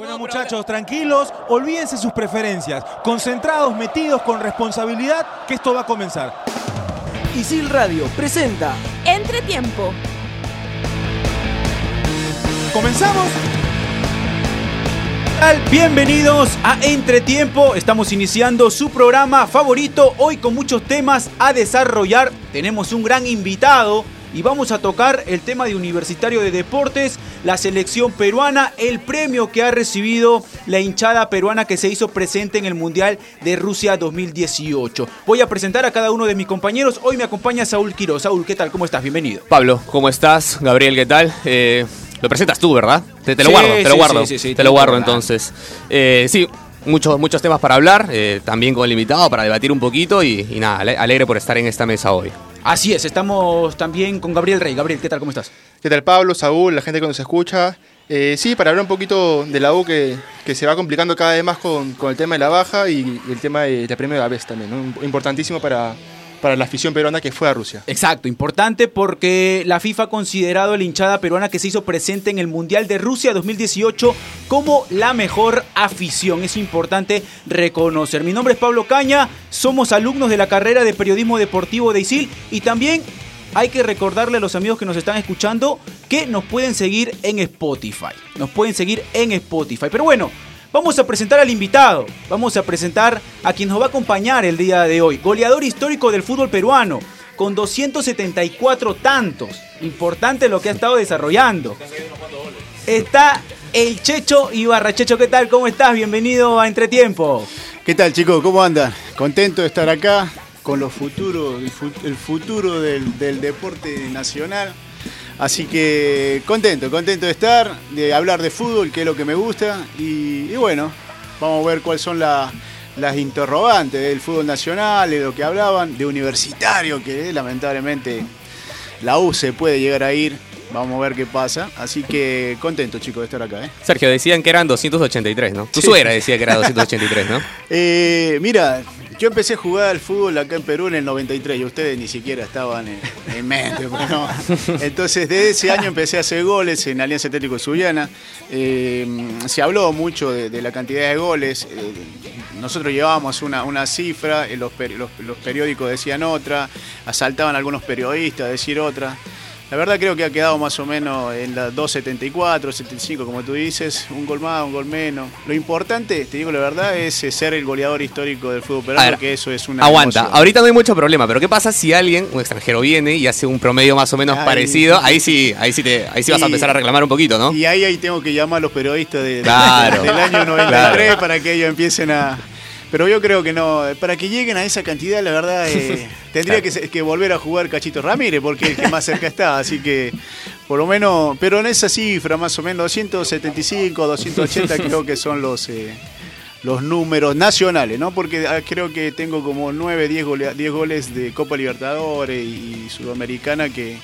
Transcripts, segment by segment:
Bueno muchachos, tranquilos, olvídense sus preferencias, concentrados, metidos con responsabilidad, que esto va a comenzar. Isil Radio presenta Entretiempo. ¿Comenzamos? Bienvenidos a Entretiempo. Estamos iniciando su programa favorito. Hoy con muchos temas a desarrollar. Tenemos un gran invitado y vamos a tocar el tema de Universitario de Deportes, la selección peruana, el premio que ha recibido la hinchada peruana que se hizo presente en el Mundial de Rusia 2018. Voy a presentar a cada uno de mis compañeros. Hoy me acompaña Saúl Quiro. Saúl, ¿qué tal? ¿Cómo estás? Bienvenido. Pablo, ¿cómo estás? Gabriel, ¿qué tal? Eh, lo presentas tú, ¿verdad? Te, te lo Sí, guardo, te lo guardo. sí, sí, sí, te lo guardo entonces. Eh, sí, muchos, muchos temas para hablar, eh, también con el invitado para debatir un poquito y, y nada, ale- alegre por estar en esta mesa hoy. Así es, estamos también con Gabriel Rey. Gabriel, ¿qué tal? ¿Cómo estás? ¿Qué tal Pablo, Saúl, la gente que nos escucha? Eh, sí, para hablar un poquito de la U que, que se va complicando cada vez más con, con el tema de la baja y, el tema de premio de la vez también, ¿no? Importantísimo para, para la afición peruana que fue a Rusia. Exacto, importante porque la FIFA ha considerado a la hinchada peruana que se hizo presente en el Mundial de Rusia 2018 como la mejor afición. Es importante reconocer. Mi nombre es Pablo Caña, somos alumnos de la carrera de periodismo deportivo de ISIL y también hay que recordarle a los amigos que nos están escuchando que nos pueden seguir en Spotify. Nos pueden seguir en Spotify. Pero bueno, vamos a presentar al invitado. Vamos a presentar a quien nos va a acompañar el día de hoy. Goleador histórico del fútbol peruano, con 274 tantos. Importante lo que ha estado desarrollando. Está el Checho Ibarra. Checho, ¿qué tal? ¿Cómo estás? Bienvenido a Entretiempo. ¿Qué tal chicos? ¿Cómo andan? Contento de estar acá con los futuros, el, fu- el futuro del deporte nacional. Así que contento, contento de estar, de hablar de fútbol, que es lo que me gusta. Y, y bueno, vamos a ver cuáles son la- las interrogantes del fútbol nacional, de lo que hablaban, de universitario, que lamentablemente la U se puede llegar a ir. Vamos a ver qué pasa. Así que contento chicos de estar acá. ¿eh? Sergio, decían que eran 283, ¿no? Tu Sí. suegra decía que era 283, ¿no? Eh, mira, yo empecé a jugar al fútbol acá en Perú en el 93 y ustedes ni siquiera estaban en, en mente. pues, no. Entonces, desde ese año empecé a hacer goles en Alianza Atlético Sullana. Eh, se habló mucho de, la cantidad de goles. Eh, nosotros llevábamos una, una cifra, eh, los, los- los periódicos decían otra, asaltaban algunos periodistas a decir otra. La verdad creo que ha quedado más o menos en la 2.74, 75, como tú dices, un gol más, un gol menos. Lo importante, te digo la verdad, es eh, ser el goleador histórico del fútbol peruano, que eso es una Aguanta, emoción. ahorita no hay mucho problema, pero ¿qué pasa si alguien, un extranjero, viene y hace un promedio más o menos parecido? Ahí sí, ahí sí, te, ahí sí vas a empezar a reclamar un poquito, ¿no? Y ahí, ahí tengo que llamar a los periodistas de- de- Claro. del año 93 Claro. para que ellos empiecen a... Pero yo creo que no, para que lleguen a esa cantidad, la verdad, eh, tendría que, que volver a jugar Cachito Ramírez, porque es el que más cerca está, así que por lo menos, pero en esa cifra más o menos, 275, 280 creo que son los... eh, los números nacionales, ¿no? Porque ah, creo que tengo como 9, 10, gole- 10 goles de Copa Libertadores y Sudamericana que,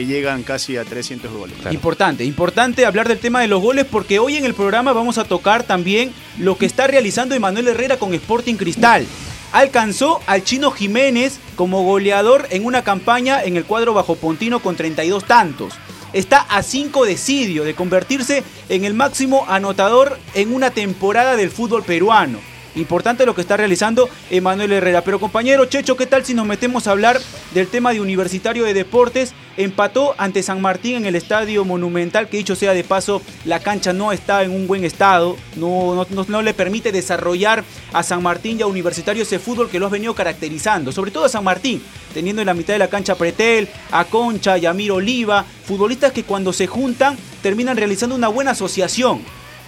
que llegan casi a 300 goles. Importante, importante hablar del tema de los goles porque hoy en el programa vamos a tocar también lo que está realizando Emanuel Herrera con Sporting Cristal. Alcanzó al Chino Jiménez como goleador en una campaña en el cuadro bajo Pontino con 32 tantos. Está a 5 de Sidio de convertirse en el máximo anotador en una temporada del fútbol peruano. Importante lo que está realizando Emanuel Herrera. Pero compañero Checho, ¿qué tal si nos metemos a hablar del tema de Universitario de Deportes? Empató ante San Martín en el Estadio Monumental, que dicho sea de paso, la cancha no está en un buen estado, no, no, no- le permite desarrollar a San Martín y a Universitario ese fútbol que lo has venido caracterizando, sobre todo a San Martín, teniendo en la mitad de la cancha a Pretel, a Concha, Yamir Oliva, futbolistas que cuando se juntan terminan realizando una buena asociación.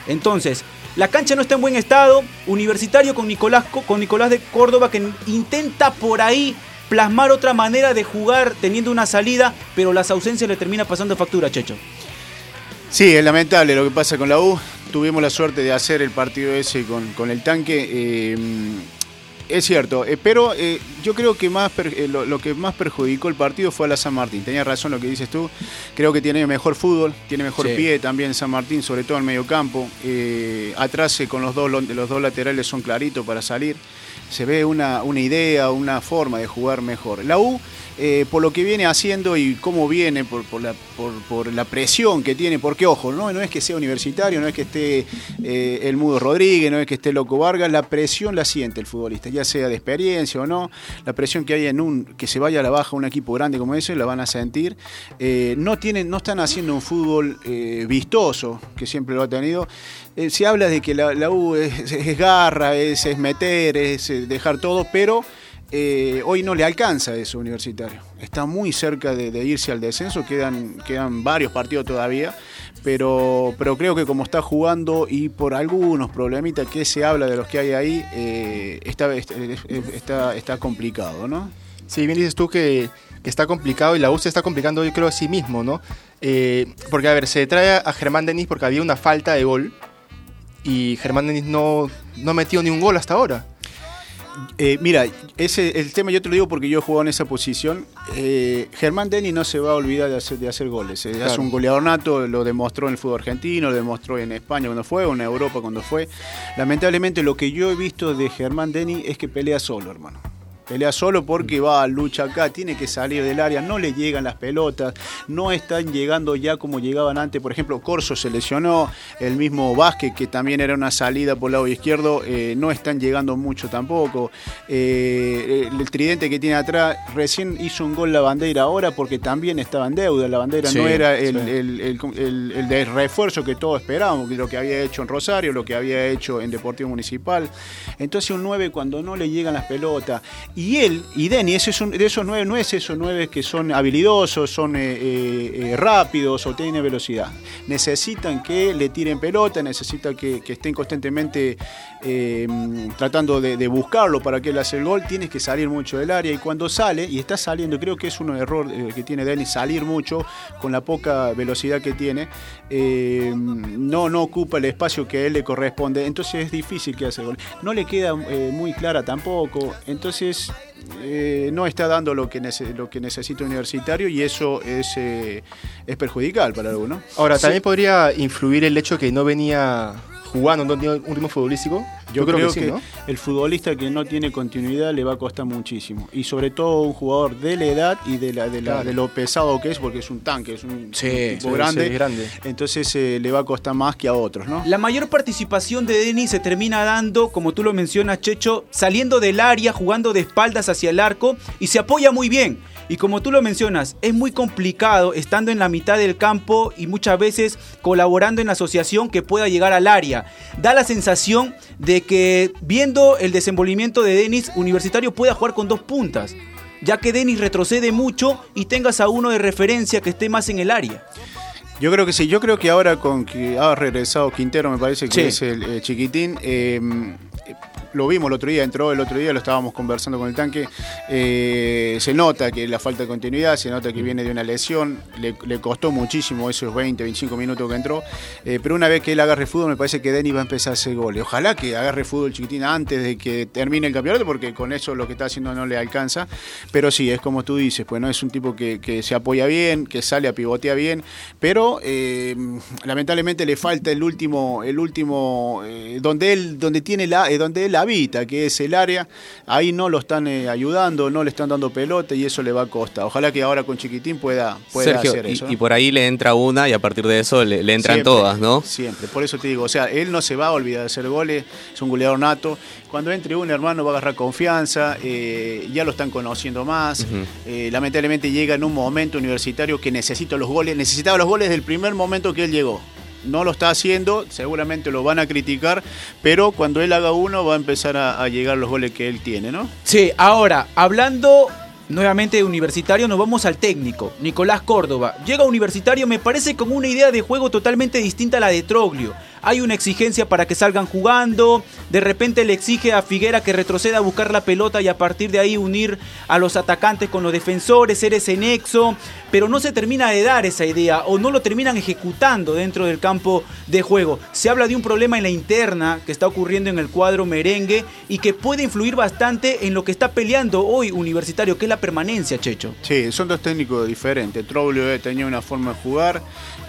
Entonces, la cancha no está en buen estado. Universitario con Nicolás, Co- con Nicolás de Córdoba que intenta por ahí plasmar otra manera de jugar teniendo una salida, pero las ausencias le termina pasando factura, Checho. Sí, es lamentable lo que pasa con la U. Tuvimos la suerte de hacer el partido ese con, con el tanque. eh, es cierto, eh, pero eh, yo creo que más per- eh, lo, lo que más perjudicó el partido fue a la San Martín. Tenías razón lo que dices tú. Creo que tiene mejor fútbol, tiene mejor Sí. pie también San Martín, sobre todo en medio campo. Atrás con los dos, los dos laterales son claritos para salir. se ve una, una idea, una forma de jugar mejor. La U eh, por lo que viene haciendo y cómo viene, por, por, la, por, la, presión que tiene, porque ojo, ¿no? no es que sea universitario, no es que esté eh, el Mudo Rodríguez, no es que esté Loco Vargas, la presión la siente el futbolista, ya sea de experiencia o no, la presión que hay en un, que se vaya a la baja un equipo grande como ese, la van a sentir. Eh, no, tienen, no están haciendo un fútbol vistoso, que siempre lo ha tenido. Se habla de que la, la U es, es, garra, es, es meter, es dejar todo, pero eh, hoy no le alcanza eso universitario. Está muy cerca de, irse al descenso, quedan, quedan varios partidos todavía, pero, pero creo que como está jugando y por algunos problemitas que se habla de los que hay ahí, eh, está, está, está complicado, ¿no? Sí, bien dices tú que, que, está complicado y la U se está complicando yo creo a sí mismo, ¿no? Eh, porque a ver, se trae a Germán Denis porque había una falta de gol y Germán Denis no, no metió ni un gol hasta ahora. Eh, mira, ese, el tema yo te lo digo porque yo he jugado en esa posición. Eh, Germán Denny no se va a olvidar de hacer, de hacer goles. Eh, claro. Es un goleador nato, lo demostró en el fútbol argentino, lo demostró en España cuando fue, o en Europa cuando fue. Lamentablemente lo que yo he visto de Germán Denny es que pelea solo, hermano. Pelea solo porque va, lucha acá, tiene que salir del área, no le llegan las pelotas, no están llegando ya como llegaban antes. Por ejemplo, Corso se lesionó, el mismo Vázquez, que también era una salida por el lado izquierdo, eh, no están llegando mucho tampoco. Eh, el tridente que tiene atrás recién hizo un gol la bandera ahora porque también estaba en deuda. La bandera sí, no era el, sí. el, el, el, de refuerzo que todos esperábamos, lo que había hecho en Rosario, lo que había hecho en Deportivo Municipal. Entonces, un 9 cuando no le llegan las pelotas. Y él, y Denny, de esos nueve, no es esos nueve que son habilidosos, son eh, eh, rápidos o tienen velocidad. Necesitan que le tiren pelota, necesitan que, estén constantemente eh, tratando de, buscarlo para que él haga el gol. Tienes que salir mucho del área y cuando sale, y está saliendo, creo que es un error eh, que tiene Denny, salir mucho con la poca velocidad que tiene, eh, no, no ocupa el espacio que a él le corresponde. Entonces es difícil que haga el gol. No le queda muy clara tampoco. Entonces eh, no está dando lo que, lo que necesita universitario y eso es, eh, es perjudicial para alguno. Ahora, también sí. podría influir el hecho que no venía jugando, no un ritmo futbolístico. Yo, Yo creo, creo, que, sí, que ¿no? el futbolista que no tiene continuidad le va a costar muchísimo. Y sobre todo un jugador de la edad y de, la, de, la, claro. de lo pesado que es, porque es un tanque, es un, sí, un tipo sí, grande, sí, grande, Entonces eh, le va a costar más que a otros, ¿no? La mayor participación de Denis se termina dando, como tú lo mencionas, Checho, saliendo del área, jugando de espaldas hacia el arco y se apoya muy bien. Y como tú lo mencionas, es muy complicado estando en la mitad del campo y muchas veces colaborando en la asociación que pueda llegar al área. Da la sensación de que viendo el desenvolvimiento de Denis, Universitario pueda jugar con dos puntas, ya que Denis retrocede mucho y tengas a uno de referencia que esté más en el área. Yo creo que sí, yo creo que ahora con que ha regresado Quintero, me parece que sí. es el eh, chiquitín, eh, lo vimos el otro día, entró el otro día, lo estábamos conversando con el tanque, eh, se nota que la falta de continuidad, se nota que viene de una lesión, le, costó muchísimo esos 20, 25 minutos que entró, eh, pero una vez que él agarre fútbol me parece que Denis va a empezar a hacer goles. Ojalá que agarre fútbol chiquitín antes de que termine el campeonato, porque con eso lo que está haciendo no le alcanza, pero sí, es como tú dices, pues no es un tipo que, se apoya bien, que sale a pivotear bien, pero eh, lamentablemente le falta el último, el último, donde él, donde tiene la, donde habita, que es el área, ahí no lo están eh, ayudando, no le están dando pelota y eso le va a costar. Ojalá que ahora con Chiquitín pueda, pueda Sergio, hacer y, eso. ¿no? y, por ahí le entra una y a partir de eso le, le entran siempre, todas, ¿no? Siempre, por eso te digo, o sea, él no se va a olvidar de hacer goles, es un goleador nato. Cuando entre un hermano va a agarrar confianza, eh, ya lo están conociendo más. Uh -huh. eh, lamentablemente llega en un momento universitario que necesita los goles, necesitaba los goles del primer momento que él llegó no lo está haciendo, seguramente lo van a criticar, pero cuando él haga uno va a empezar a, llegar los goles que él tiene, ¿no? Sí, ahora, hablando nuevamente de universitario, nos vamos al técnico, Nicolás Córdoba. Llega universitario, me parece con una idea de juego totalmente distinta a la de Troglio. Hay una exigencia para que salgan jugando, de repente le exige a Figuera que retroceda a buscar la pelota y a partir de ahí unir a los atacantes con los defensores, ser ese nexo, pero no se termina de dar esa idea o no lo terminan ejecutando dentro del campo de juego. Se habla de un problema en la interna que está ocurriendo en el cuadro merengue y que puede influir bastante en lo que está peleando hoy Universitario, que es la permanencia, Checho. Sí, son dos técnicos diferentes. Troglio tenía una forma de jugar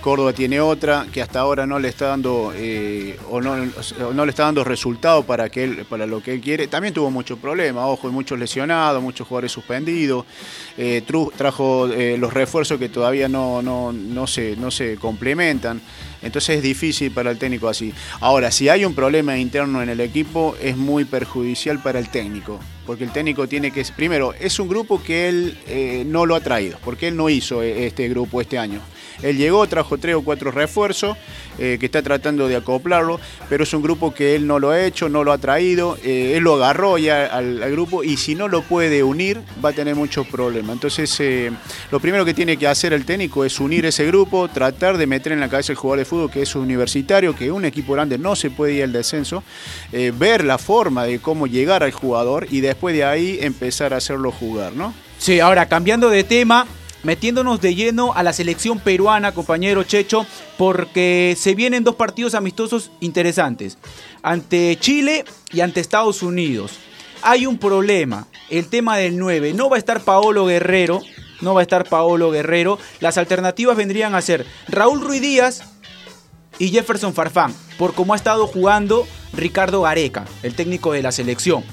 Córdoba tiene otra que hasta ahora no le está dando eh, o, no, le está dando resultado para que él, para lo que él quiere. También tuvo muchos problemas, ojo, muchos lesionados, muchos jugadores suspendidos. Eh, trajo eh, los refuerzos que todavía no, no, no se, no se complementan. Entonces es difícil para el técnico así. Ahora, si hay un problema interno en el equipo, es muy perjudicial para el técnico. Porque el técnico tiene que. Primero, es un grupo que él eh, no lo ha traído, porque él no hizo este grupo este año. Él llegó, trajo tres o cuatro refuerzos, eh, que está tratando de acoplarlo, pero es un grupo que él no lo ha hecho, no lo ha traído, eh, él lo agarró ya al, grupo y si no lo puede unir va a tener muchos problemas. Entonces, eh, lo primero que tiene que hacer el técnico es unir ese grupo, tratar de meter en la cabeza el jugador de fútbol que es universitario, que un equipo grande no se puede ir al descenso, ver la forma de cómo llegar al jugador y después de ahí empezar a hacerlo jugar, ¿no? Sí, ahora cambiando de tema, metiéndonos de lleno a la selección peruana, compañero Checho, porque se vienen dos partidos amistosos interesantes, ante Chile y ante Estados Unidos. Hay un problema, el tema del 9, no va a estar Paolo Guerrero, no va a estar Paolo Guerrero, las alternativas vendrían a ser Raúl Ruiz Díaz y Jefferson Farfán, por cómo ha estado jugando Ricardo Gareca, el técnico de la selección.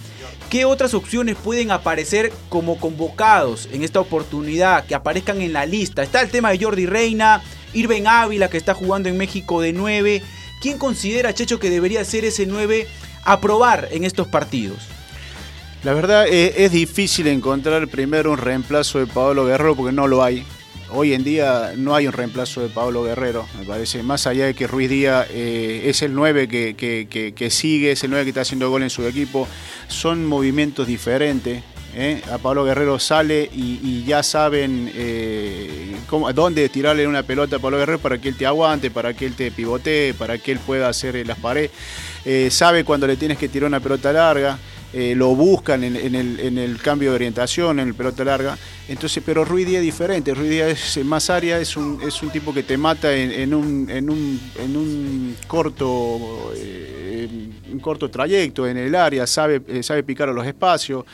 ¿Qué otras opciones pueden aparecer como convocados en esta oportunidad, que aparezcan en la lista? Está el tema de Jordi Reina, Irben Ávila, que está jugando en México de 9. ¿Quién considera, Checho, que debería ser ese 9 a probar en estos partidos? La verdad eh, es difícil encontrar primero un reemplazo de Pablo Guerrero porque no lo hay. Hoy en día no hay un reemplazo de Pablo Guerrero, me parece. Más allá de que Ruiz Díaz eh, es el 9 que, que- que- sigue, es el 9 que está haciendo gol en su equipo, son movimientos diferentes. ¿eh? A Pablo Guerrero sale y, ya saben eh, dónde tirarle una pelota a Pablo Guerrero para que él te aguante, para que él te pivotee, para que él pueda hacer las paredes. Sabe cuando le tienes que tirar una pelota larga eh, lo buscan en, el, en el cambio de orientación, en el pelota larga. Entonces, pero Ruiz Díaz es diferente. Ruiz Díaz es más área, es un, es un tipo que te mata en, en un, un, un corto eh, un corto trayecto en el área, sabe, eh, sabe picar a los espacios.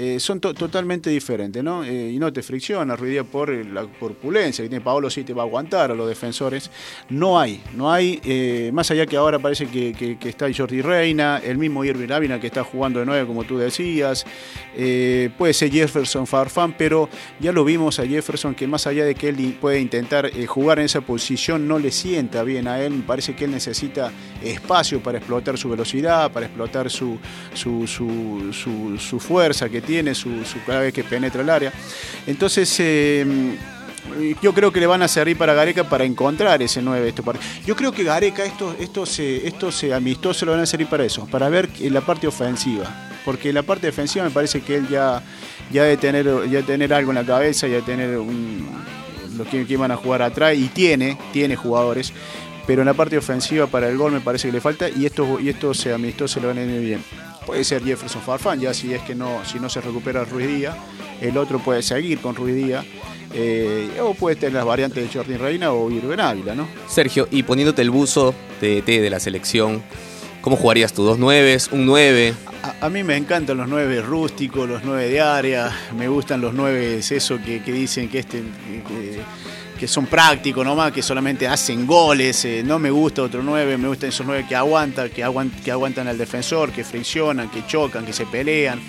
Eh, son to- totalmente diferentes, ¿no? Eh, y no te fricciona Ruiz Díaz por eh, la corpulencia que tiene Paolo, sí te va a aguantar a los defensores. No hay, no hay, más allá que ahora parece que, está Jordi Reina, el mismo Irving Ávila que está jugando de nueve, como tú decías, puede ser Jefferson Farfán, pero ya lo vimos a Jefferson que más allá de que él puede intentar jugar en esa posición, no le sienta bien a él, parece que él necesita espacio para explotar su velocidad, para explotar su, su, su- su- su fuerza que tiene, su, su- que penetra el área. Entonces, eh, yo creo que le van a servir para Gareca para encontrar ese 9 este partido. Yo creo que Gareca estos, estos, eh, estos eh, amistosos le van a servir para eso, para ver en la parte ofensiva. Porque en la parte defensiva me parece que él ya, ya debe tener, ya tener algo en la cabeza, ya tener un, lo que, que van a jugar atrás y tiene, tiene jugadores. Pero en la parte ofensiva para el gol me parece que le falta y estos, y estos eh, amistosos le van a ir bien. Puede ser Jefferson Farfán, ya si es que no, si no se recupera Ruiz Díaz. El otro puede seguir con Ruiz Díaz. eh, o puede tener las variantes de Jordi Reina o Irben Ávila, ¿no? Sergio, y poniéndote el buzo de ET de la selección, ¿cómo jugarías tú? ¿Dos nueves? ¿Un nueve? A, a mí me encantan los nueve rústicos, los nueve de área, me gustan los nueve, eso que, que dicen que, este, que, que son prácticos nomás, que solamente hacen goles, eh, no me gusta otro nueve, me gustan esos nueve que aguantan, que, aguant- que aguantan al defensor, que friccionan, que chocan, que se pelean.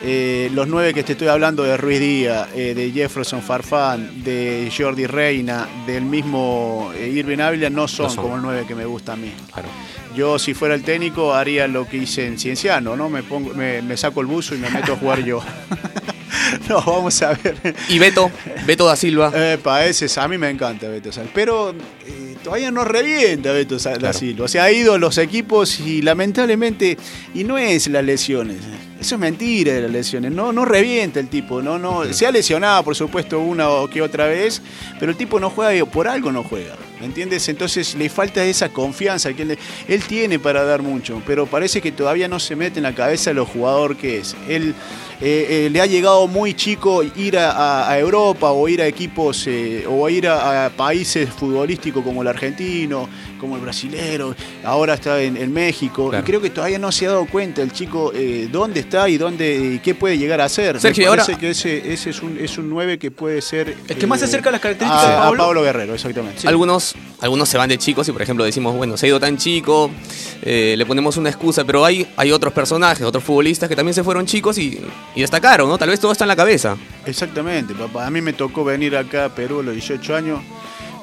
Eh, los nueve que te estoy hablando de Ruiz Díaz, eh, de Jefferson Farfán, de Jordi Reina, del mismo Irving Ávila, no son, No son. como el nueve que me gusta a mí. Claro. Yo, si fuera el técnico, haría lo que hice en Cienciano, ¿no? Me, pongo, me, me saco el buzo y me meto a jugar yo. no, vamos a ver. ¿Y Beto? Beto da Silva. Epa, ese es- a mí me encanta Beto Sal. Pero eh, todavía no revienta Beto Sal, Claro. Silva. O sea, ha ido a los equipos y lamentablemente, y no es las lesiones. Eso es mentira de las lesiones. No, no revienta el tipo. No, no. Se ha lesionado, por supuesto, una o que otra vez, pero el tipo no juega y por algo no juega. ¿Me entiendes? Entonces le falta esa confianza que él, él tiene para dar mucho, pero parece que todavía no se mete en la cabeza lo jugador que es. Él eh, eh, le ha llegado muy chico ir a, Europa o ir a equipos eh, o ir a países futbolísticos como el argentino, como el brasilero, ahora está en, en México, Claro. y creo que todavía no se ha dado cuenta el chico eh, dónde está y dónde y qué puede llegar a ser. Sergio, Me ahora- parece que ese, ese es, un, es un 9 que puede ser... El que más se acerca a las características a, de a Pablo. Pablo Guerrero, exactamente. Algunos, algunos se van de chicos y, por ejemplo, decimos, bueno, se ha ido tan chico, eh, le ponemos una excusa, pero hay, hay otros personajes, otros futbolistas que también se fueron chicos y, y destacaron, ¿no? Tal vez todo está en la cabeza. Exactamente, papá. A mí me tocó venir acá a Perú a los 18 años.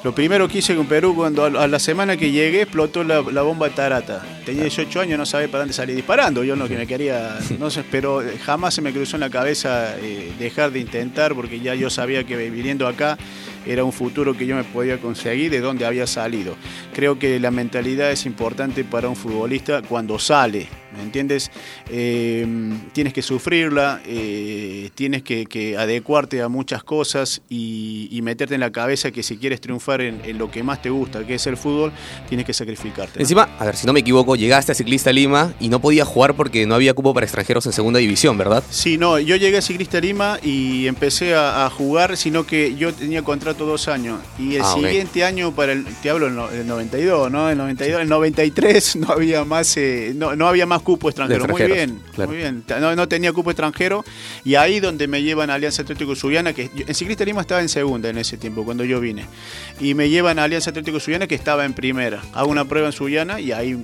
Lo primero que hice con Perú, cuando a la semana que llegué, explotó la, la bomba Tarata. Tenía 18 años, no sabía para dónde salir disparando. Yo no que me quería, no sé, pero jamás se me cruzó en la cabeza eh, dejar de intentar, porque ya yo sabía que viniendo acá era un futuro que yo me podía conseguir de donde había salido. Creo que la mentalidad es importante para un futbolista cuando sale, ¿me entiendes? Eh, tienes que sufrirla, eh, tienes que, que adecuarte a muchas cosas y, y meterte en la cabeza que si quieres triunfar en, en lo que más te gusta, que es el fútbol, tienes que sacrificarte. ¿no? Encima, a ver, si no me equivoco, llegaste a Ciclista Lima y no podía jugar porque no había cupo para extranjeros en segunda división, ¿verdad? Sí, no, yo llegué a Ciclista Lima y empecé a, a jugar, sino que yo tenía contrato dos años. Y el Ah, siguiente año, para el, te hablo del no- del 92, ¿no? El 92, el 93 no había más, eh, no, no había más cupo extranjero. Muy bien, claro. muy bien. No, no tenía cupo extranjero. Y ahí donde me llevan a Alianza Atlético Subiana, que en Ciclista Lima estaba en segunda en ese tiempo, cuando yo vine. Y me llevan a Alianza Atlético Subiana, que estaba en primera. Hago una prueba en Subiana y ahí,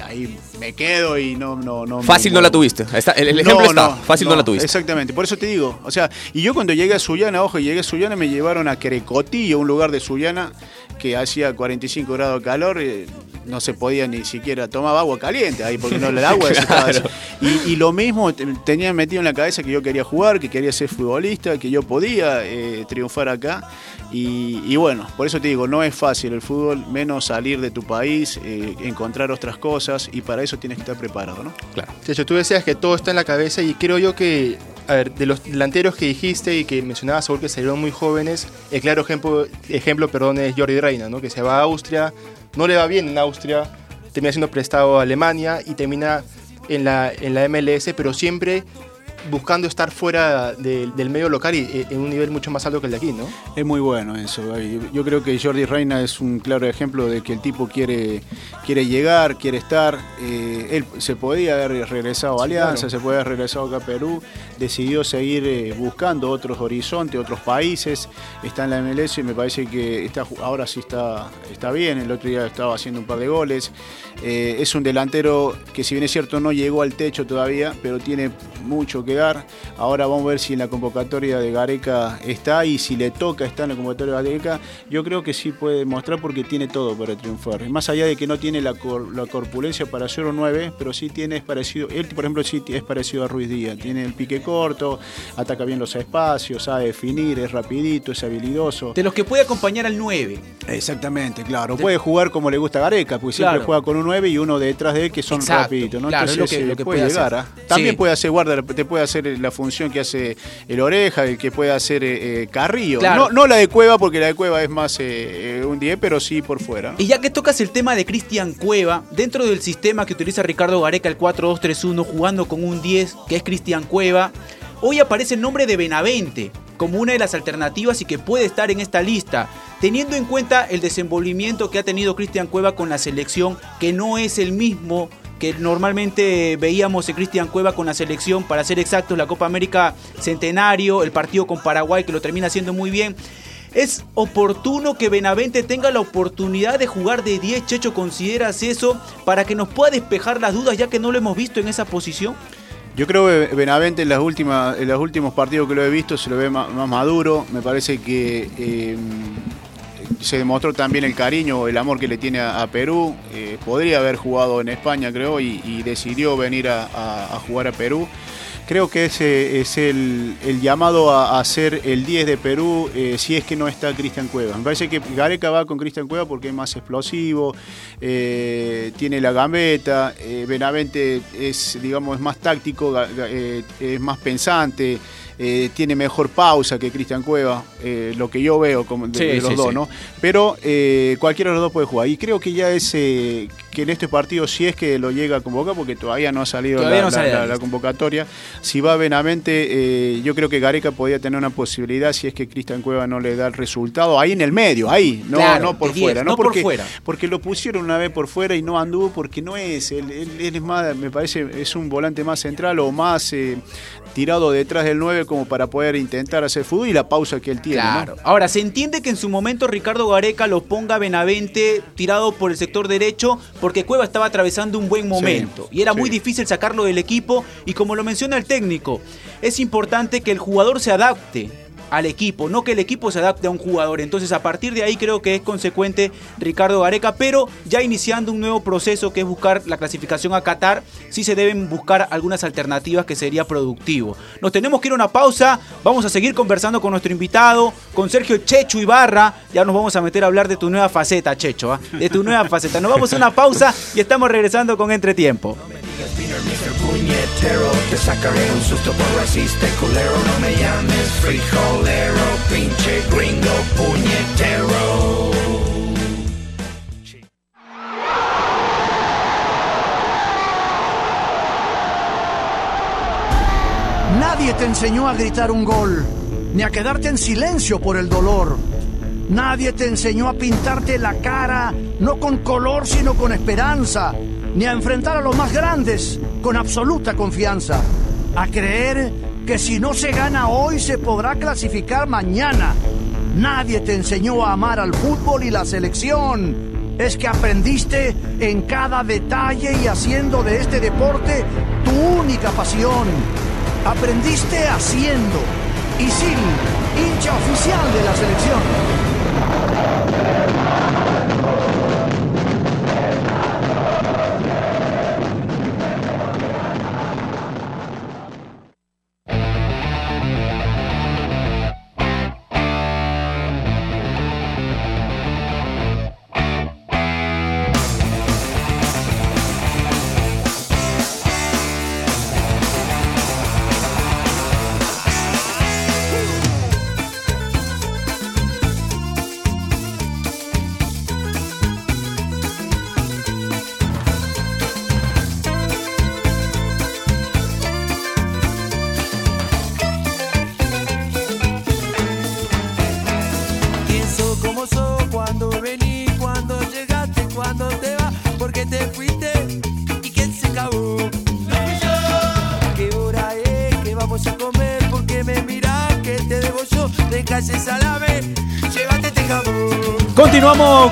ahí me quedo y no... no, no me Fácil no la tuviste. Está- el el ejemplo está. Fácil no, la tuviste. Exactamente, por eso te digo. O sea, y yo cuando llegué a Sullana, ojo, llegué a Sullana, me llevaron a Querecotillo, un lugar de Sullana que hacía 45 grados de calor. eh, no se podía ni siquiera tomar agua caliente ahí, porque no el agua Claro. y, y lo mismo te- tenía metido en la cabeza que yo quería jugar, que quería ser futbolista, que yo podía eh, triunfar acá. Y, y bueno, por eso te digo, no es fácil el fútbol, menos salir de tu país, eh, encontrar otras cosas, y para eso tienes que estar preparado, ¿no? Claro. Checho, tú decías que todo está en la cabeza y creo yo que, a ver, de los delanteros que dijiste y que mencionabas, seguro que salieron muy jóvenes, el claro ejemplo, ejemplo perdón, es Jordi Reina, ¿no? que se va a Austria, no le va bien en Austria, termina siendo prestado a Alemania y termina en la, en la MLS, pero siempre buscando estar fuera de- del medio local y eh, en un nivel mucho más alto que el de aquí, ¿no? Es muy bueno eso. Yo creo que Jordi Reina es un claro ejemplo de que el tipo quiere, quiere llegar, quiere estar. Eh, él se podía haber regresado a Alianza, se podía haber regresado acá a Perú. Decidió seguir eh, buscando otros horizontes, otros países. Está en la MLS y me parece que está, ahora sí está, está bien. El otro día estaba haciendo un par de goles. Eh, es un delantero que si bien es cierto no llegó al techo todavía, pero tiene mucho que Ahora vamos a ver si en la convocatoria de Gareca está y si le toca estar en la convocatoria de Gareca, yo creo que sí puede mostrar porque tiene todo para triunfar. Más allá de que no tiene la, cor- la corpulencia para ser un 9, pero sí tiene es parecido, él por ejemplo sí es parecido a Ruiz Díaz, tiene el pique corto, ataca bien los espacios, sabe definir, es rapidito, es habilidoso. De los que puede acompañar al 9. Exactamente, claro. Puede jugar como le gusta a Gareca, porque siempre juega con un 9 y uno detrás de él que son Exacto, rapiditos, ¿no? claro, es lo Entonces que- eh, lo que puede, puede llegar. También Sí. puede hacer guarda, te puede hacer la función que hace el Oreja, el que puede hacer eh, eh, Carrillo. Claro. No, no la de Cueva, porque la de Cueva es más eh, eh, un 10, pero sí por fuera. ¿no? Y ya que tocas el tema de Cristian Cueva, dentro del sistema que utiliza Ricardo Gareca, el 4-2-3-1, jugando con un 10, que es Cristian Cueva, hoy aparece el nombre de Benavente como una de las alternativas y que puede estar en esta lista, teniendo en cuenta el desenvolvimiento que ha tenido Cristian Cueva con la selección, que no es el mismo que normalmente veíamos en Cristian Cueva con la selección, para ser exactos, la Copa América Centenario, el partido con Paraguay, que lo termina haciendo muy bien. ¿Es oportuno que Benavente tenga la oportunidad de jugar de 10? Checho, ¿consideras eso para que nos pueda despejar las dudas ya que no lo hemos visto en esa posición? Yo creo que Benavente en, las últimas, en los últimos partidos que lo he visto se lo ve más, maduro. Me parece que eh, se demostró también el cariño, el amor que le tiene a, Perú. Eh, podría haber jugado en España, creo, y, decidió venir a, jugar a Perú. Creo que ese es el, llamado a, ser el 10 de Perú eh, si es que no está Cristian Cueva. Me parece que Gareca va con Cristian Cueva porque es más explosivo, eh, tiene la gambeta, Benavente es, digamos, es más táctico, es más pensante, eh, tiene mejor pausa que Cristian Cueva, eh, lo que yo veo como de, Sí, de los sí, dos, sí. ¿no? Pero eh, cualquiera de los dos puede jugar. Y creo que ya es, eh, que en este partido, si es que lo llega a convocar, porque todavía no ha salido la, no sale la- la la lista. convocatoria, si va Benavente, eh, yo creo que Gareca podría tener una posibilidad si es que Cristian Cueva no le da el resultado, ahí en el medio, ahí, no, Claro, no por fuera, no por porque, fuera. porque lo pusieron una vez por fuera y no anduvo porque no es, él, él- él es más, me parece, es un volante más central o más eh, tirado detrás del 9 como para poder intentar hacer fútbol y la pausa que él tiene. ¿no? Claro. Ahora, se entiende que en su momento Ricardo Gareca lo ponga Benavente tirado por el sector derecho porque Cueva estaba atravesando un buen momento y era muy difícil sacarlo del equipo y como lo menciona el técnico, es importante que el jugador se adapte al equipo, no que el equipo se adapte a un jugador. Entonces, a partir de ahí creo que es consecuente Ricardo Gareca, pero ya iniciando un nuevo proceso que es buscar la clasificación a Qatar, sí se deben buscar algunas alternativas que sería productivo. Nos tenemos que ir a una pausa, vamos a seguir conversando con nuestro invitado, con Sergio Checho Ibarra, ya nos vamos a meter a hablar de tu nueva faceta, Checho, ¿ah? de tu nueva faceta. Nos vamos a una pausa y estamos regresando con Entretiempo. Puñetero Te sacaré un susto por racista y culero No me llames frijolero Pinche gringo puñetero Nadie te enseñó a gritar un gol, ni a quedarte en silencio por el dolor. Nadie te enseñó a pintarte la cara, no con color, sino con esperanza, ni a enfrentar a los más grandes con absoluta confianza. A creer que si no se gana hoy se podrá clasificar mañana. Nadie te enseñó a amar al fútbol y la selección. Es que aprendiste en cada detalle y haciendo de este deporte tu única pasión. Aprendiste haciendo. Isil, hincha oficial de la selección.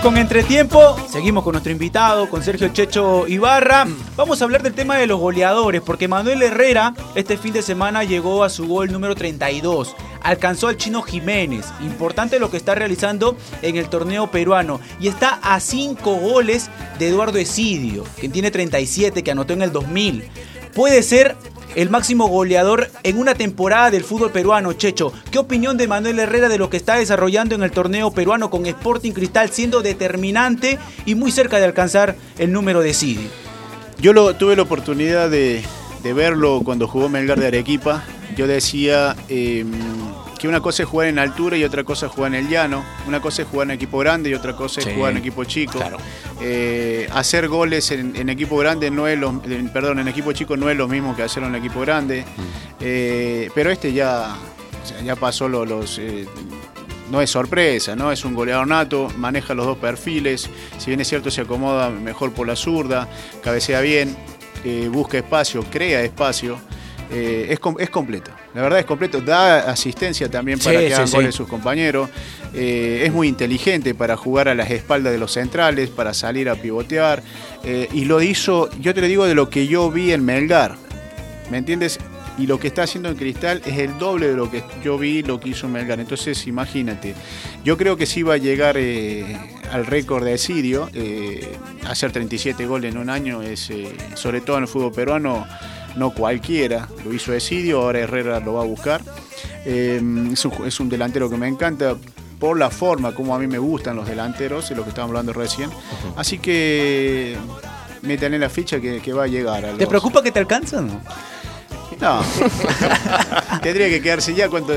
Con Entretiempo, seguimos con nuestro invitado, con Sergio Checho Ibarra. Vamos a hablar del tema de los goleadores, porque Manuel Herrera este fin de semana llegó a su gol número 32. Alcanzó al chino Jiménez. Importante lo que está realizando en el torneo peruano. Y está a 5 goles de Eduardo Esidio, quien tiene 37, que anotó en el 2000. Puede ser el máximo goleador en una temporada del fútbol peruano, Checho. ¿Qué opinión de Manuel Herrera de lo que está desarrollando en el torneo peruano con Sporting Cristal siendo determinante y muy cerca de alcanzar el número de Sidi? Yo tuve la oportunidad de, verlo cuando jugó Melgar de Arequipa. Yo decía eh, que una cosa es jugar en altura y otra cosa es jugar en el llano. Una cosa es jugar en equipo grande y otra cosa es Sí, jugar en equipo chico. claro. Eh, hacer goles en, en equipo grande no es lo, en- perdón, en equipo chico no es lo mismo que hacerlo en equipo grande. Eh, pero este ya, ya pasó lo- los. eh, no es sorpresa, ¿no? Es un goleador nato, maneja los dos perfiles. Si bien es cierto, se acomoda mejor por la zurda, cabecea bien, busca espacio, crea espacio. Eh, es, es completo, la verdad es completo. Da asistencia también para Sí, que hagan sí, sí. goles sus compañeros. eh, es muy inteligente para jugar a las espaldas de los centrales, para salir a pivotear. eh, y lo hizo, yo te lo digo de lo que yo vi en Melgar. ¿Me entiendes? Y lo que está haciendo en Cristal es el doble de lo que yo vi, lo que hizo en Melgar. Entonces, imagínate. Yo creo que sí va a llegar al récord de Sirio. hacer 37 goles en un año es, sobre todo en el fútbol peruano, no cualquiera. Lo hizo Esidio, ahora Herrera lo va a buscar. Eh, es, un, es un delantero que me encanta por la forma como a mí me gustan los delanteros, de lo que estábamos hablando recién. Así que métanle la ficha que, que va a llegar. A ¿Te preocupa que te alcanzan? no. Tendría que quedarse ya cuando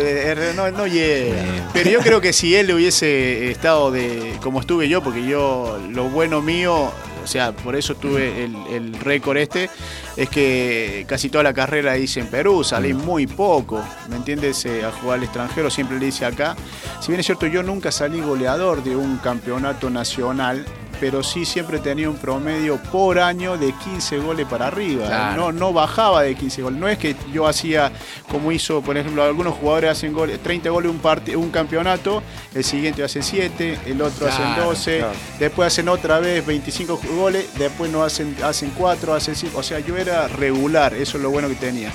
no, no llega. Pero yo creo que si él hubiese estado de como estuve yo, porque yo lo bueno mío O sea, por eso tuve el, el récord este. Es que casi toda la carrera hice en Perú, salí muy poco, ¿me entiendes? Eh, a jugar al extranjero, siempre le hice acá. Si bien es cierto, yo nunca salí goleador de un campeonato nacional, pero sí siempre tenía un promedio por año de 15 goles para arriba. Claro. No, no bajaba de 15 goles. No es que yo hacía como hizo, por ejemplo, algunos jugadores hacen goles, 30 goles un, un campeonato, el siguiente hace 7, el otro hacen Claro, 12, claro. después hacen otra vez 25 goles, después no hacen, hacen 4, hacen 5. O sea, yo era regular, eso es lo bueno que tenía.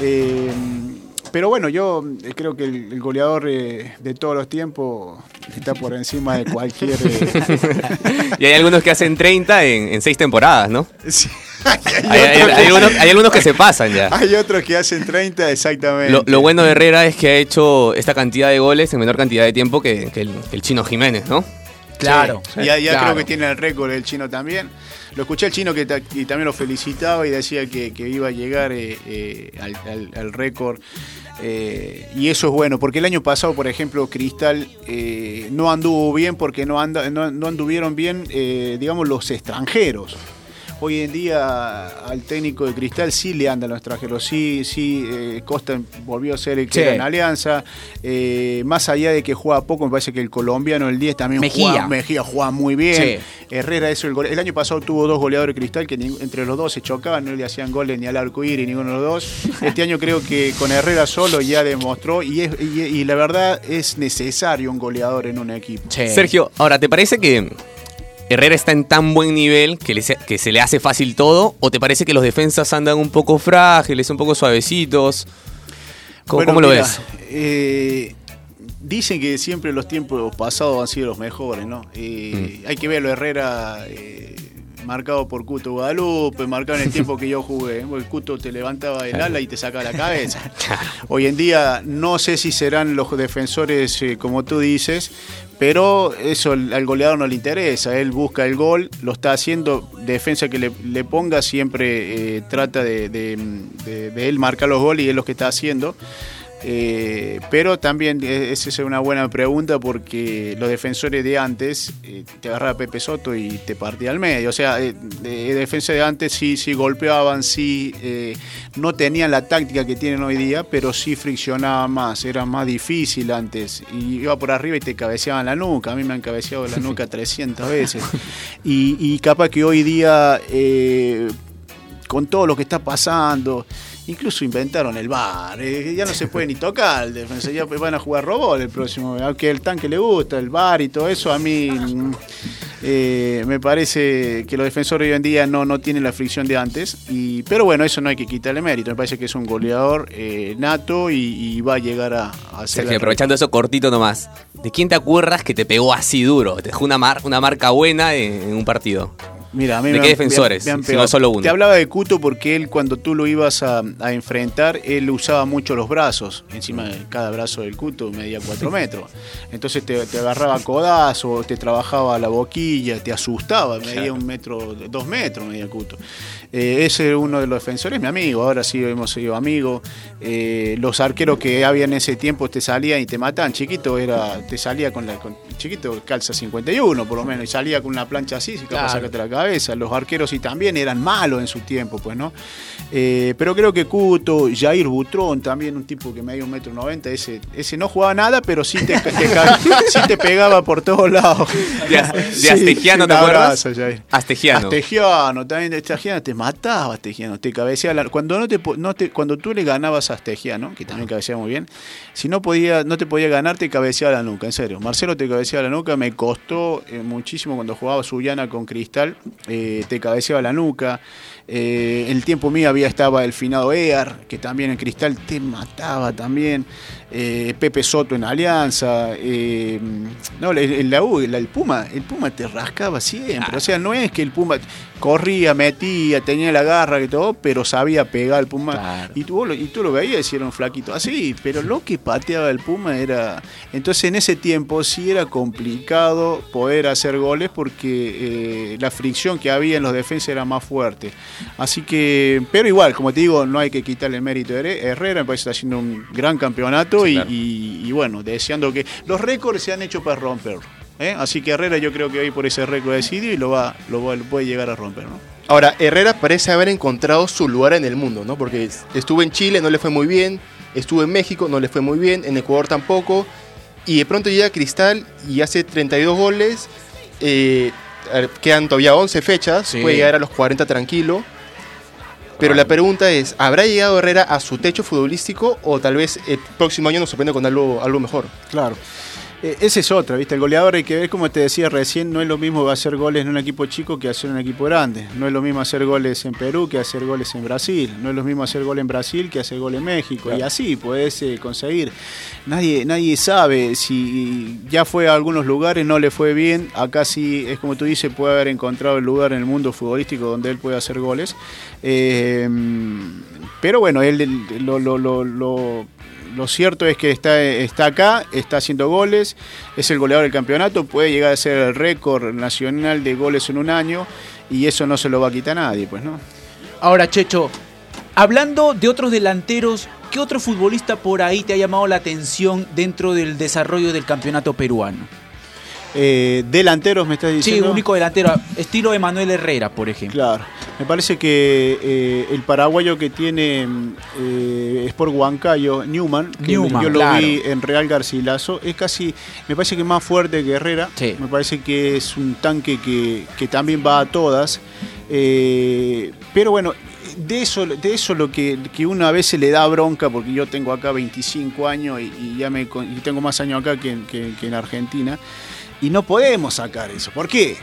Eh, pero bueno, yo eh, creo que el, el goleador eh, de todos los tiempos está por encima de cualquier... eh, Y hay algunos que hacen 30 en, en seis temporadas, ¿no? sí. Hay, hay- hay algunos, hay algunos que se pasan ya. Hay otros que hacen 30 exactamente. Lo, lo bueno de Herrera es que ha hecho esta cantidad de goles en menor cantidad de tiempo que, que el, que el chino Jiménez, ¿no? Claro. Sí, Ya, ya claro. creo que tiene el récord el chino también. Lo escuché el chino que también lo felicitaba y decía que, iba a llegar eh, eh, al, al- al récord. eh, y eso es bueno, porque el año pasado, por ejemplo, Cristal no anduvo bien porque no, anda, no, anduvieron bien, digamos, los extranjeros. Hoy en día al técnico de Cristal sí le andan los extranjeros, sí, sí, eh, Costa volvió a ser el que Sí. era en Alianza, eh, más allá de que juega poco, me parece que el colombiano, el 10 también Mejía. juega, Mejía juega muy bien, Sí. Herrera eso, el, gole- el año pasado tuvo dos goleadores de Cristal que ni- entre los dos se chocaban, no le hacían goles ni al arco iris, ninguno de los dos, este año creo que con Herrera solo ya demostró y, es, y, y la verdad es necesario un goleador en un equipo. Sí. Sergio, ahora, ¿te parece que Herrera está en tan buen nivel que, le se- que se le hace fácil todo? ¿O te parece que los defensas andan un poco frágiles, un poco suavecitos? ¿Cómo, Bueno, cómo lo ves? eh, dicen que siempre los tiempos pasados han sido los mejores, ¿no? Eh, Mm. Hay que verlo, Herrera eh, marcado por Cuto Guadalupe, marcado en el tiempo que yo jugué. El Cuto te levantaba el ala y te sacaba la cabeza. Hoy en día no sé si serán los defensores eh, como tú dices, pero eso al al goleador no le interesa. Él busca el gol, lo está haciendo. Defensa que le, le ponga siempre eh, trata de, de- de- de él marcar los goles y es lo que está haciendo. Eh, pero también eh, esa es una buena pregunta porque los defensores de antes eh, te agarraba Pepe Soto y te partía al medio. O sea, eh, de, defensa de antes sí, sí golpeaban, sí eh, no tenían la táctica que tienen hoy día, pero sí friccionaban más, era más difícil antes. Y iba por arriba y te cabeceaban la nuca. A mí me han cabeceado la nuca 300 veces. Y, y capaz que hoy día, con todo lo que está pasando, Incluso inventaron el bar, eh, ya no se puede ni tocar el defensa, ya van a jugar robot el próximo, aunque el tanque le gusta, el bar y todo eso, a mí mm, eh, me parece que los defensores hoy en día no, no tienen la fricción de antes, y, pero bueno, eso no hay que quitarle mérito, me parece que es un goleador eh, nato y, y va a llegar a, a ser Sergio, aprovechando eso cortito nomás. ¿De quién te acuerdas que te pegó así duro? Te dejó una, mar- una marca buena en, en un partido. Mira, a mí ¿De me qué han- defensores? me han Si no solo uno. Te hablaba de Cuto porque él cuando tú lo ibas a, a enfrentar, él usaba mucho los brazos. Encima de cada brazo del Cuto medía 4 metros. Entonces te, te agarraba codazo, te trabajaba la boquilla, te asustaba. Medía un metro, dos metros medía Cuto. Eh, ese es uno de los defensores, mi amigo. Ahora sí hemos sido amigos. Eh, los arqueros que había en ese tiempo te salían y te mataban. Chiquito era, te salía con la. con- chiquito calza 51 por lo menos. Y salía con una plancha así, si capaz Claro. sacate la cabeza. Los arqueros y también eran malos en su tiempo, pues, ¿no? Eh, pero creo que Cuto, Jair Butrón, también un tipo que medía un metro noventa, ese, ese no jugaba nada, pero sí te, sí te pegaba por todos lados. De, As- de Astegiano, un ¿te acuerdas? Jair. Astegiano. Astegiano, también de Astegiano te mataba Astegiano, te cabeceaba la- cuando no te, po- no te- cuando tú le ganabas a Astegiano, que también cabeceaba muy bien, si no podía no te podía ganar te cabeceaba la nuca, en serio. Marcelo te cabeceaba la nuca, me costó eh, muchísimo cuando jugaba Sullana con Cristal, eh, te cabeceaba la nuca. Eh, el tiempo mío había estaba el finado Ear, que también en Cristal te mataba también. Eh, Pepe Soto en Alianza. eh, no, el, el, el Puma, el Puma te rascaba siempre. O sea, no es que el Puma corría, metía, tenía la garra y todo, pero sabía pegar el Puma. Claro. Y, tú, lo- y tú lo veías y era un flaquito así, pero lo que pateaba el Puma era... Entonces en ese tiempo sí era complicado poder hacer goles porque eh, la fricción que había en los defensas era más fuerte. Así que, pero igual, como te digo, no hay que quitarle el mérito a Herre- Herrera, me parece que está haciendo un gran campeonato Sí, y, claro. y- y bueno, deseando que... Los récords se han hecho para romper. ¿Eh? Así que Herrera yo creo que hoy por ese récord decidió y lo va, lo va- lo puede llegar a romper, ¿no? Ahora, Herrera parece haber encontrado su lugar en el mundo, ¿no? Porque estuvo en Chile, no le fue muy bien, estuvo en México, no le fue muy bien, en Ecuador tampoco, y de pronto llega a Cristal y hace 32 goles, eh, quedan todavía 11 fechas, Sí. puede llegar a los 40 tranquilo. Pero la pregunta es, ¿habrá llegado Herrera a su techo futbolístico o tal vez el próximo año nos sorprende con algo, algo mejor? Claro. Eh, esa es otra, ¿viste? El goleador hay que ver, como te decía recién, no es lo mismo hacer goles en un equipo chico que hacer en un equipo grande. No es lo mismo hacer goles en Perú que hacer goles en Brasil. No es lo mismo hacer gol en Brasil que hacer gol en México. Y así puedes eh, conseguir. Nadie, nadie sabe si ya fue a algunos lugares, no le fue bien. Acá sí, es como tú dices, puede haber encontrado el lugar en el mundo futbolístico donde él puede hacer goles. Eh, pero bueno, él él- lo, lo- lo- lo- lo cierto es que está, está acá, está haciendo goles, es el goleador del campeonato, puede llegar a ser el récord nacional de goles en un año y eso no se lo va a quitar nadie, pues no. Ahora, Checho, hablando de otros delanteros, ¿qué otro futbolista por ahí te ha llamado la atención dentro del desarrollo del campeonato peruano? Eh, delanteros me estás Sí, diciendo. único delantero, estilo Emanuel Herrera, por ejemplo. Claro, me parece que eh, el paraguayo que tiene eh, Sport Huancayo, Newman, que Newman, yo lo claro. vi en Real Garcilaso, es casi, me parece que más fuerte que Herrera, Sí. me parece que es un tanque que, que también va a todas, eh, pero bueno, de eso, de eso lo que, que uno a veces le da bronca, porque yo tengo acá 25 años y, y ya me, y tengo más años acá que, en- que- que en Argentina, y no podemos sacar eso. ¿Por qué?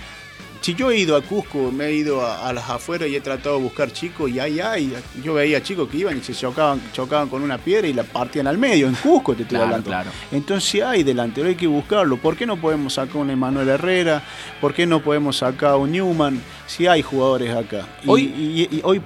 Si yo he ido a Cusco, me he ido a, a las afueras y he tratado de buscar chicos y ahí hay, yo veía chicos que iban y se chocaban, chocaban con una piedra y la partían al medio, en Cusco te estoy Claro, hablando. claro. Entonces hay delantero, hay que buscarlo. ¿Por qué no podemos sacar un Emanuel Herrera? ¿Por qué no podemos sacar un Newman? Si hay jugadores acá. Y- Hoy- y- y hoy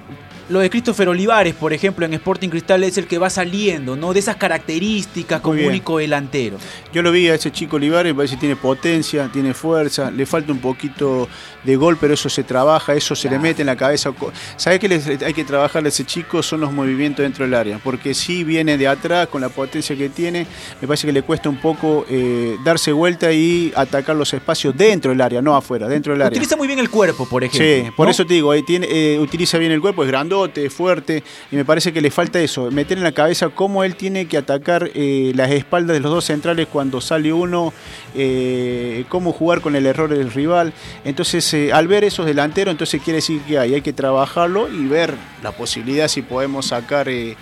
Lo de Christopher Olivares, por ejemplo, en Sporting Cristal es el que va saliendo, ¿no? De esas características como único delantero. Yo lo vi a ese chico Olivares, me parece que tiene potencia, tiene fuerza, le falta un poquito de gol, pero eso se trabaja, eso se le mete en la cabeza. ¿Sabes qué hay que trabajarle a ese chico? Son los movimientos dentro del área, porque si viene de atrás con la potencia que tiene, me parece que le cuesta un poco eh, darse vuelta y atacar los espacios dentro del área, no afuera, dentro del área. Utiliza muy bien el cuerpo, por ejemplo. Sí, por ¿no? eso te digo, eh, tiene, eh, utiliza bien el cuerpo, es grandote, fuerte, y me parece que le falta eso, meter en la cabeza cómo él tiene que atacar eh, las espaldas de los dos centrales cuando sale uno, eh, cómo jugar con el error del rival. Entonces, eh, al ver esos delanteros, entonces quiere decir que hay, hay que trabajarlo y ver la posibilidad si podemos sacar eh,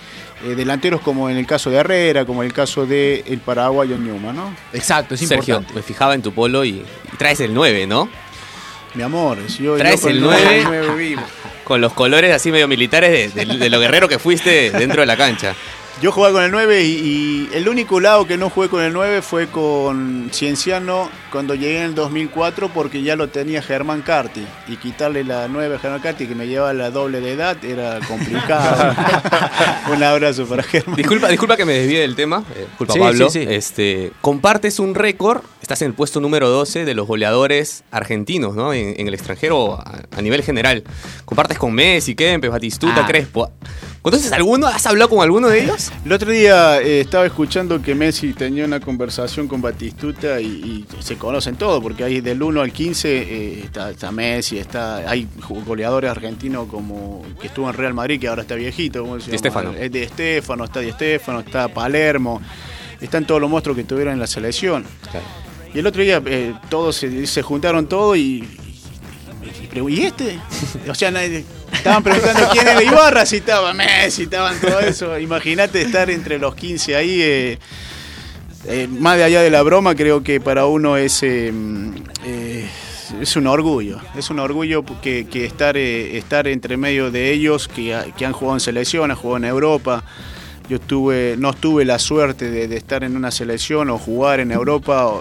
eh, delanteros como en el caso de Herrera, como en el caso de el paraguayo Newman, ¿no? Exacto, es Sergio, importante. me fijaba en tu polo y, y traes el 9, ¿no? Mi amor, yo, Traes yo con el nueve- 9. nueve vivo. Con los colores así medio militares de, de- de lo guerrero que fuiste dentro de la cancha. Yo jugaba con el 9 y, y el único lado que no jugué con el 9 fue con Cienciano cuando llegué en el 2004 porque ya lo tenía Germán Carti y quitarle la 9 a Germán Carti que me llevaba la doble de edad era complicado. Un abrazo para Germán. Disculpa, disculpa que me desvíe del tema. eh, disculpa, Sí, Pablo. sí, sí. Este, compartes un récord, estás en el puesto número 12 de los goleadores argentinos, ¿no? En, en el extranjero a, a nivel general. Compartes con Messi, Kempes, Batistuta, Ah. Crespo. ¿Conoces alguno? ¿Has hablado con alguno de ellos? El otro día eh, estaba escuchando que Messi tenía una conversación con Batistuta y, y se conocen todos, porque hay del 1 al 15 eh, está, está Messi, está, hay goleadores argentinos como que estuvo en Real Madrid, que ahora está viejito, ¿cómo se Di llama? Stéfano. Es de Estefano, está Di Stéfano, está Palermo, están todos los monstruos que tuvieron en la selección. Y el otro día eh, todos se, se juntaron todos y, y, y ¿y este? O sea, nadie- estaban preguntando quién era Ibarra, si estaba Messi, estaban todo eso. Imagínate estar entre los 15 ahí. eh, eh, más de allá de la broma, creo que para uno es, eh, es un orgullo. Es un orgullo que, que estar, estar entre medio de ellos que, que han jugado en selección, han jugado en Europa. Yo tuve, no tuve la suerte de, estar en una selección o jugar en Europa,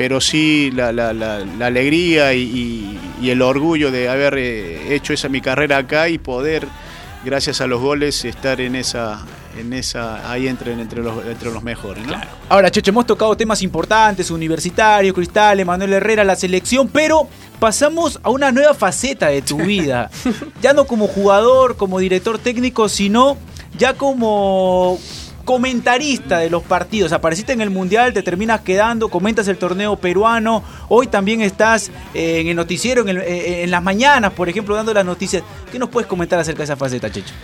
pero sí la, la- la- la alegría y, y- y el orgullo de haber eh, hecho esa mi carrera acá y poder, gracias a los goles, estar en esa, en esa, ahí entre, entre, los, entre los mejores. ¿no? Ahora, Checho, hemos tocado temas importantes, universitario, Cristal, Emanuel Herrera, la selección, pero pasamos a una nueva faceta de tu vida. ya no como jugador, como director técnico, sino ya como comentarista de los partidos. Apareciste en el Mundial, te terminas quedando, comentas el torneo peruano. Hoy también estás eh, en el noticiero, eh, en las mañanas, por ejemplo, dando las noticias. ¿Qué nos puedes comentar acerca de esa faceta, Checho?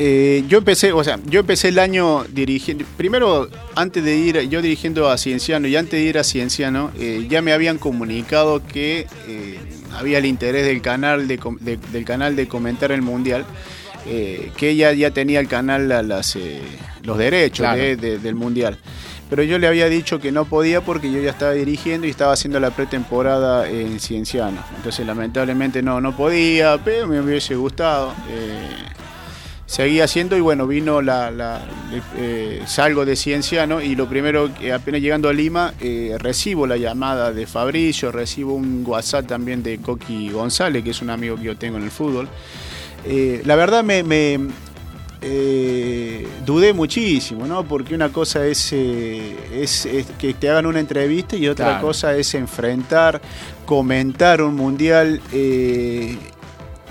Eh, yo empecé, o sea, yo empecé el año dirigiendo. Primero, antes de ir, yo dirigiendo a Cienciano y antes de ir a Cienciano, ya me habían comunicado que había el interés del canal de- del canal de comentar el mundial. Eh, que ella ya tenía el canal las, eh, los derechos Claro. de- de- del mundial. Pero yo le había dicho que no podía porque yo ya estaba dirigiendo y estaba haciendo la pretemporada en Cienciano. Entonces lamentablemente no, no podía, pero me hubiese gustado. eh, seguí haciendo y bueno, vino la, la- eh, salgo de Cienciano y lo primero, que apenas llegando a Lima, eh, recibo la llamada de Fabricio, recibo un WhatsApp también de Coqui González, que es un amigo que yo tengo en el fútbol. Eh, la verdad me, me, eh, dudé muchísimo, ¿no? Porque una cosa es, eh, es- es que te hagan una entrevista y otra Claro. cosa es enfrentar, comentar un mundial.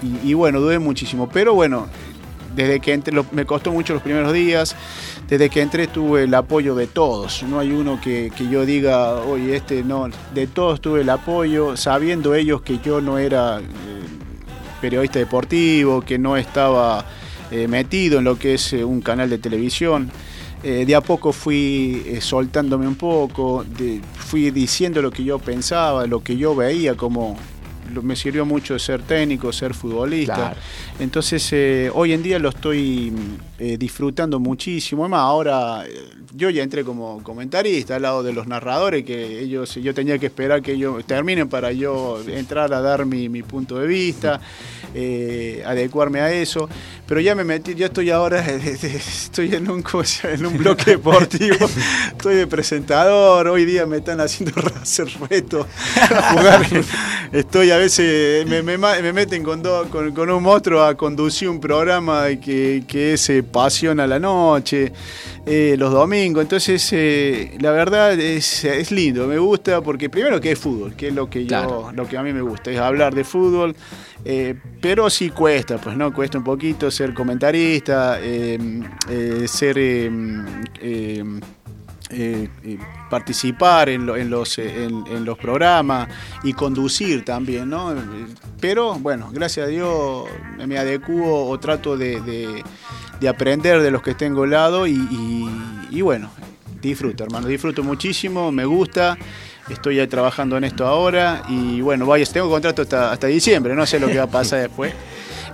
y, y bueno, dudé muchísimo. Pero bueno, desde que entré, me costó mucho los primeros días. Desde que entré tuve el apoyo de todos. No hay uno que, que yo diga, oye, este no. De todos tuve el apoyo, sabiendo ellos que yo no era periodista deportivo, que no estaba eh, metido en lo que es eh, un canal de televisión. Eh, de a poco fui soltándome un poco, fui diciendo lo que yo pensaba, lo que yo veía, como me sirvió mucho ser técnico, ser futbolista. Claro. Entonces, eh, hoy en día lo estoy eh, disfrutando muchísimo. Además, ahora eh, yo ya entré como comentarista al lado de los narradores, que ellos, yo tenía que esperar que ellos terminen para yo entrar a dar mi, mi punto de vista, eh, adecuarme a eso. Pero ya me metí, ya estoy ahora, estoy en un, en un bloque deportivo, estoy de presentador, hoy día me están haciendo hacer retos, a jugar. Estoy a veces, me, me ma- me meten con, dos- con, con un monstruo a conducir un programa que, que es eh, Pasión a la Noche, eh, los domingos. Entonces, eh, la verdad es, es lindo, me gusta porque primero que es fútbol, que es lo que, yo, Claro. lo que a mí me gusta, es hablar de fútbol. eh, pero sí cuesta, pues no, cuesta un poquito ser comentarista, eh, eh, ser... eh, eh, participar eh, en, los programas y conducir también, Pero bueno, gracias a Dios me adecuo o trato de, de- de aprender de los que tengo al lado y, bueno, disfruto, hermano, disfruto muchísimo, me gusta. Estoy trabajando en esto ahora y bueno, vaya, tengo contrato hasta, hasta diciembre, no sé lo que va a pasar después.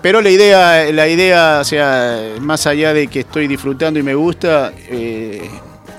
Pero la idea, la idea, o sea, más allá de que estoy disfrutando y me gusta,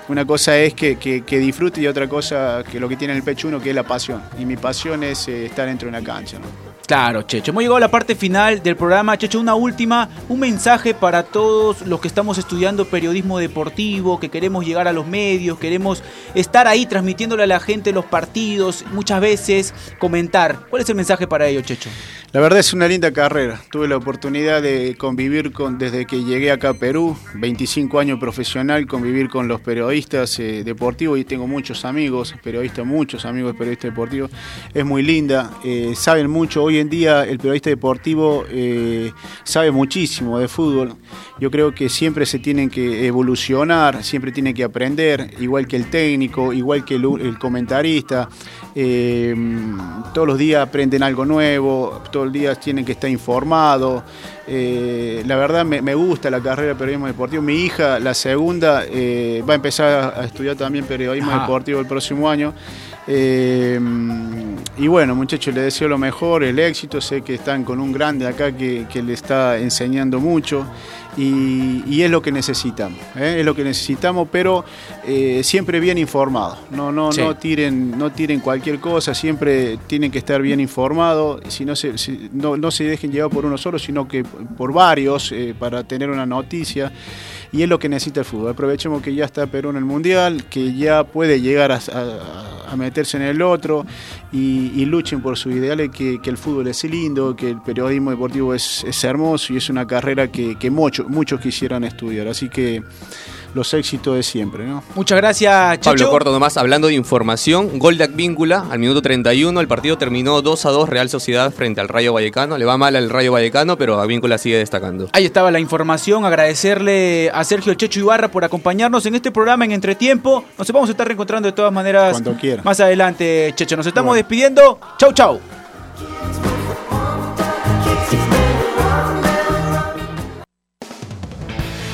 una cosa es que, que- disfrute y otra cosa que lo que tiene en el pecho uno, que es la pasión. Y mi pasión es eh, estar dentro de una cancha. Claro, Checho. Hemos llegado a la parte final del programa. Checho, una última, un mensaje para todos los que estamos estudiando periodismo deportivo, que queremos llegar a los medios, queremos estar ahí transmitiéndole a la gente los partidos, muchas veces comentar. ¿Cuál es el mensaje para ellos, Checho? La verdad es una linda carrera. Tuve la oportunidad de convivir con, desde que llegué acá a Perú, 25 años profesional, convivir con los periodistas eh, deportivos y tengo muchos amigos, periodistas, muchos amigos periodistas deportivos. Es muy linda, eh, saben mucho. Hoy en día el periodista deportivo eh, sabe muchísimo de fútbol. Yo creo que siempre se tienen que evolucionar, siempre tienen que aprender, igual que el técnico, igual que el, el comentarista. Eh, todos los días aprenden algo nuevo, todos los días tienen que estar informados. Eh, la verdad me, me gusta la carrera de periodismo deportivo. Mi hija, la segunda, eh, va a empezar a estudiar también periodismo Ajá. deportivo el próximo año. Eh, y bueno, muchachos, les deseo lo mejor, el éxito. Sé que están con un grande acá que, que le está enseñando mucho. Y, y es lo que necesitamos, ¿eh? es lo que necesitamos, pero eh, siempre bien informados. No, no, Sí. no tiren, no tiren cualquier cosa, siempre tienen que estar bien informados. Si no se, si- no, no se dejen llevar por uno solo, sino que por varios para tener una noticia. Y es lo que necesita el fútbol. Aprovechemos que ya está Perú en el Mundial, que ya puede llegar a, meterse en el otro y, luchen por sus ideales, que, el fútbol es lindo, que el periodismo deportivo es, hermoso y es una carrera que, que muchos quisieran estudiar. Así que los éxitos de siempre, ¿no? Muchas gracias, Checho. Pablo Corto nomás, hablando de información, gol de Advíncula al minuto 31, el partido terminó 2 a 2 Real Sociedad frente al Rayo Vallecano, le va mal al Rayo Vallecano, pero Advíncula sigue destacando. Ahí estaba la información, agradecerle a Sergio Checho Ibarra por acompañarnos en este programa en Entretiempo. Nos vamos a estar reencontrando de todas maneras Cuando quiera. más adelante, Checho. Nos estamos despidiendo. Chau, chau.